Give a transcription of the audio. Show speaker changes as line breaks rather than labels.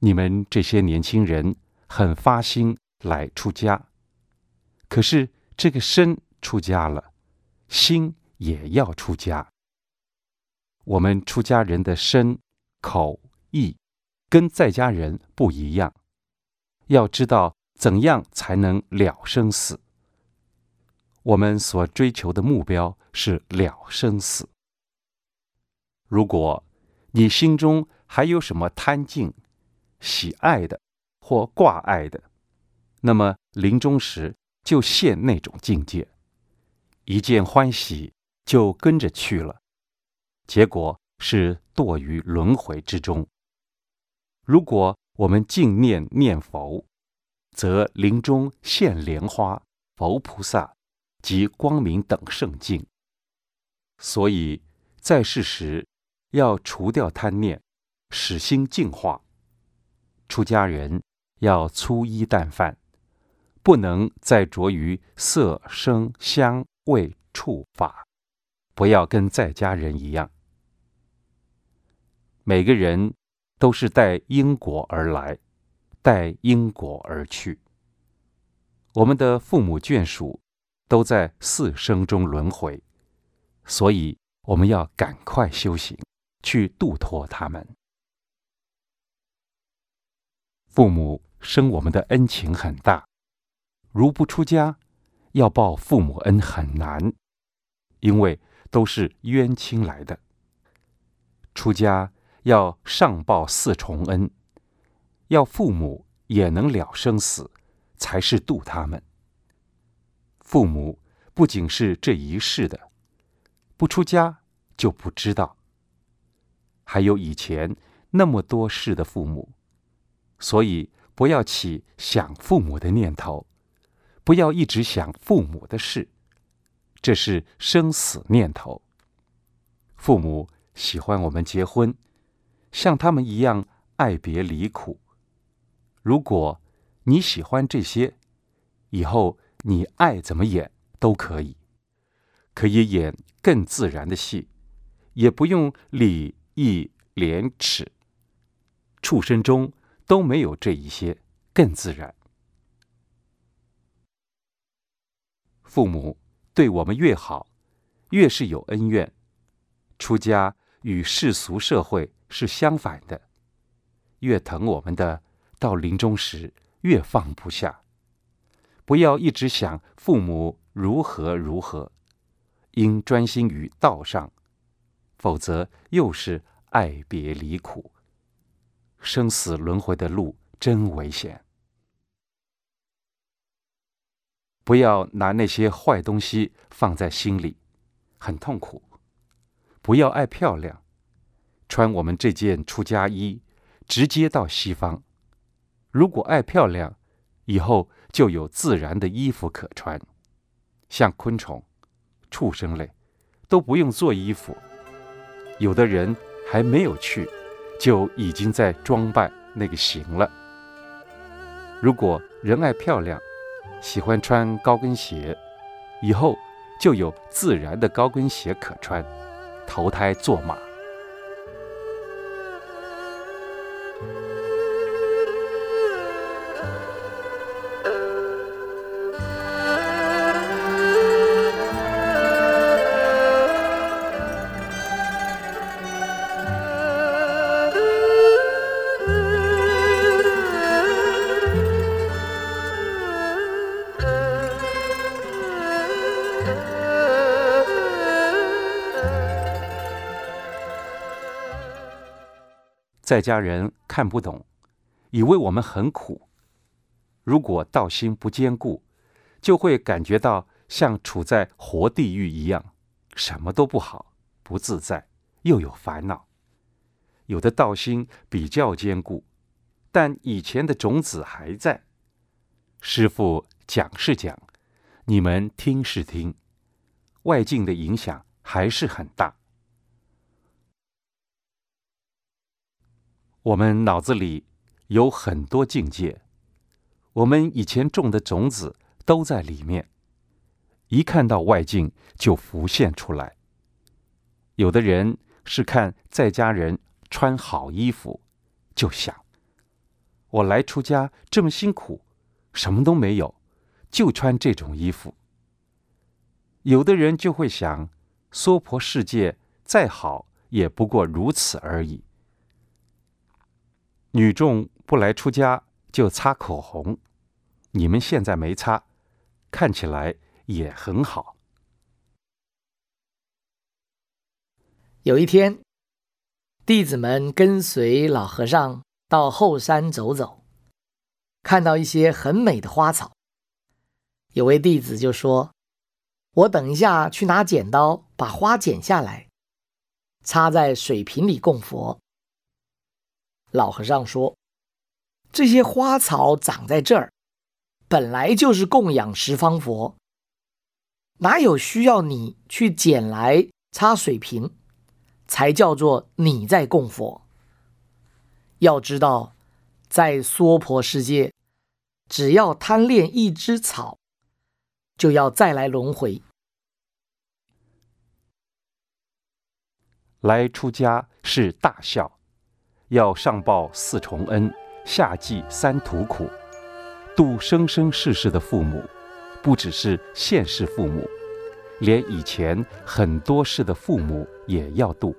你们这些年轻人很发心来出家，可是这个身出家了，心也要出家。我们出家人的身、口、意跟在家人不一样，要知道怎样才能了生死。我们所追求的目标是了生死。如果你心中还有什么贪敬、喜爱的或挂碍的，那么临终时就现那种境界，一见欢喜就跟着去了，结果是堕于轮回之中。如果我们净念念佛，则临终现莲花、佛菩萨及光明等圣境。所以在世时要除掉贪念，使心净化。出家人要粗衣淡饭，不能再着于色、声、香、味、触、法，不要跟在家人一样。每个人都是带因果而来，带因果而去。我们的父母眷属都在四生中轮回，所以我们要赶快修行，去度脱他们。父母生我们的恩情很大，如不出家，要报父母恩很难，因为都是冤亲来的。出家。要上报四重恩，要父母也能了生死，才是度他们。父母不仅是这一世的，不出家就不知道。还有以前那么多世的父母，所以不要起想父母的念头，不要一直想父母的事，这是生死念头。父母喜欢我们结婚。像他们一样爱别离苦。如果你喜欢这些，以后你爱怎么演都可以，可以演更自然的戏，也不用礼义廉耻。畜生中都没有这一些，更自然。父母对我们越好，越是有恩怨。出家与世俗社会。是相反的，越疼我们的，到临终时越放不下。不要一直想父母如何如何，应专心于道上，否则又是爱别离苦。生死轮回的路真危险，不要拿那些坏东西放在心里，很痛苦。不要爱漂亮。穿我们这件出家衣，直接到西方。如果爱漂亮，以后就有自然的衣服可穿。像昆虫、畜生类，都不用做衣服。有的人还没有去，就已经在装扮那个形了。如果人爱漂亮，喜欢穿高跟鞋，以后就有自然的高跟鞋可穿，投胎做马。在家人看不懂，以为我们很苦。如果道心不坚固，就会感觉到像处在活地狱一样，什么都不好，不自在，又有烦恼。有的道心比较坚固，但以前的种子还在。师傅讲是讲，你们听是听，外境的影响还是很大。我们脑子里有很多境界，我们以前种的种子都在里面，一看到外境就浮现出来。有的人是看在家人穿好衣服，就想我来出家这么辛苦，什么都没有，就穿这种衣服。有的人就会想，娑婆世界再好，也不过如此而已。女众不来出家就擦口红，你们现在没擦，看起来也很好。
有一天，弟子们跟随老和尚到后山走走，看到一些很美的花草。有位弟子就说：“我等一下去拿剪刀，把花剪下来，插在水瓶里供佛。”老和尚说：“这些花草长在这儿，本来就是供养十方佛，哪有需要你去捡来插水瓶，才叫做你在供佛？要知道，在娑婆世界，只要贪恋一枝草，就要再来轮回。
来出家是大孝。”要上报四重恩，下济三途苦，度生生世世的父母，不只是现世父母，连以前很多世的父母也要度。